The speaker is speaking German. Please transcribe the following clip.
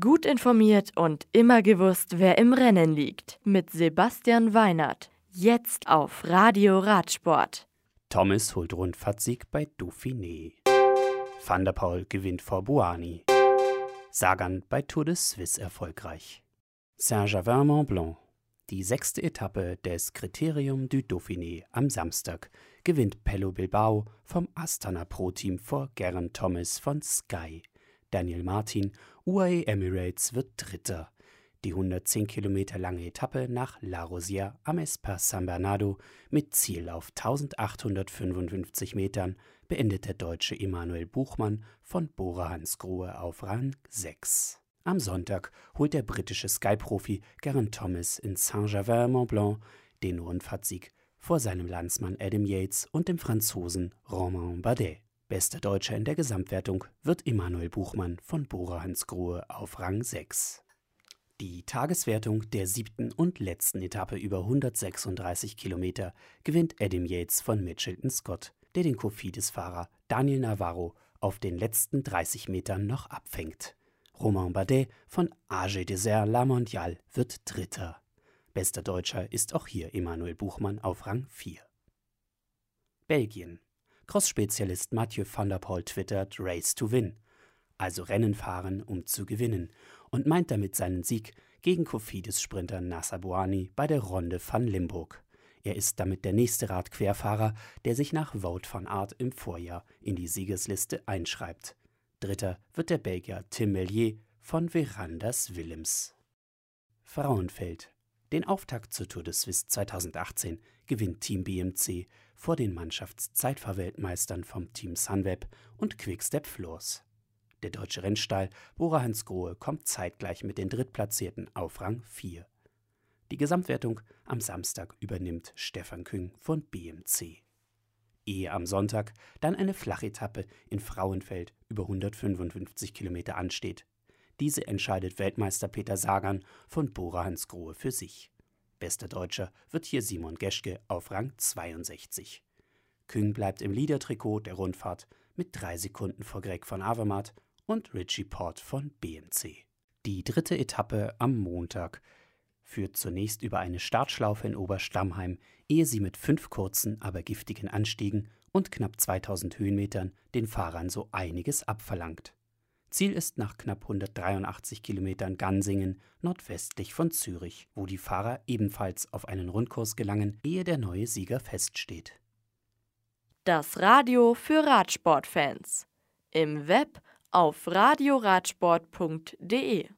Gut informiert und immer gewusst, wer im Rennen liegt. Mit Sebastian Weinert. Jetzt auf Radio Radsport. Thomas holt Rundfahrtsieg bei Dauphiné. Van der Paul gewinnt vor Buani. Sagan bei Tour de Suisse erfolgreich. Saint-Gervais-Mont-Blanc. Die sechste Etappe des Kriterium du Dauphiné am Samstag gewinnt Pello Bilbao vom Astana Pro Team vor Geraint Thomas von Sky. Daniel Martin, UAE Emirates wird Dritter. Die 110 Kilometer lange Etappe nach La Rosière am Espas San Bernardo mit Ziel auf 1855 Metern beendet der Deutsche Emanuel Buchmann von Bora Hansgrohe auf Rang 6. Am Sonntag holt der britische Sky-Profi Geraint Thomas in Saint-Gervais-Mont-Blanc den Rundfahrtsieg vor seinem Landsmann Adam Yates und dem Franzosen Romain Bardet. Bester Deutscher in der Gesamtwertung wird Emanuel Buchmann von Bora Hansgrohe auf Rang 6. Die Tageswertung der siebten und letzten Etappe über 136 Kilometer gewinnt Adam Yates von Mitchelton Scott, der den Cofidis-Fahrer Daniel Navarro auf den letzten 30 Metern noch abfängt. Romain Bardet von AG Desert La Mondiale wird Dritter. Bester Deutscher ist auch hier Emanuel Buchmann auf Rang 4. Belgien Cross-Spezialist Mathieu van der Poel twittert Race to Win, also Rennen fahren, um zu gewinnen, und meint damit seinen Sieg gegen Kofidis-Sprinter Nasser Bouani bei der Ronde van Limburg. Er ist damit der nächste Radquerfahrer, der sich nach Wout van Aert im Vorjahr in die Siegesliste einschreibt. Dritter wird der Belgier Tim Mellier von Verandas Willems. Frauenfeld. Den Auftakt zur Tour de Suisse 2018 gewinnt Team BMC vor den Mannschaftszeitfahrweltmeistern vom Team Sunweb und Quickstep Floors. Der deutsche Rennstall Bora Hansgrohe kommt zeitgleich mit den Drittplatzierten auf Rang 4. Die Gesamtwertung am Samstag übernimmt Stefan Küng von BMC. Ehe am Sonntag dann eine Flachetappe in Frauenfeld über 155 Kilometer ansteht. Diese entscheidet Weltmeister Peter Sagan von Bora Hansgrohe für sich. Bester Deutscher wird hier Simon Geschke auf Rang 62. Küng bleibt im Leader-Trikot der Rundfahrt mit drei Sekunden vor Greg von Avermaet und Richie Port von BMC. Die dritte Etappe am Montag führt zunächst über eine Startschlaufe in Oberstammheim, ehe sie mit fünf kurzen, aber giftigen Anstiegen und knapp 2000 Höhenmetern den Fahrern so einiges abverlangt. Ziel ist nach knapp 183 Kilometern Gansingen nordwestlich von Zürich, wo die Fahrer ebenfalls auf einen Rundkurs gelangen, ehe der neue Sieger feststeht. Das Radio für Radsportfans. Im Web auf radioradsport.de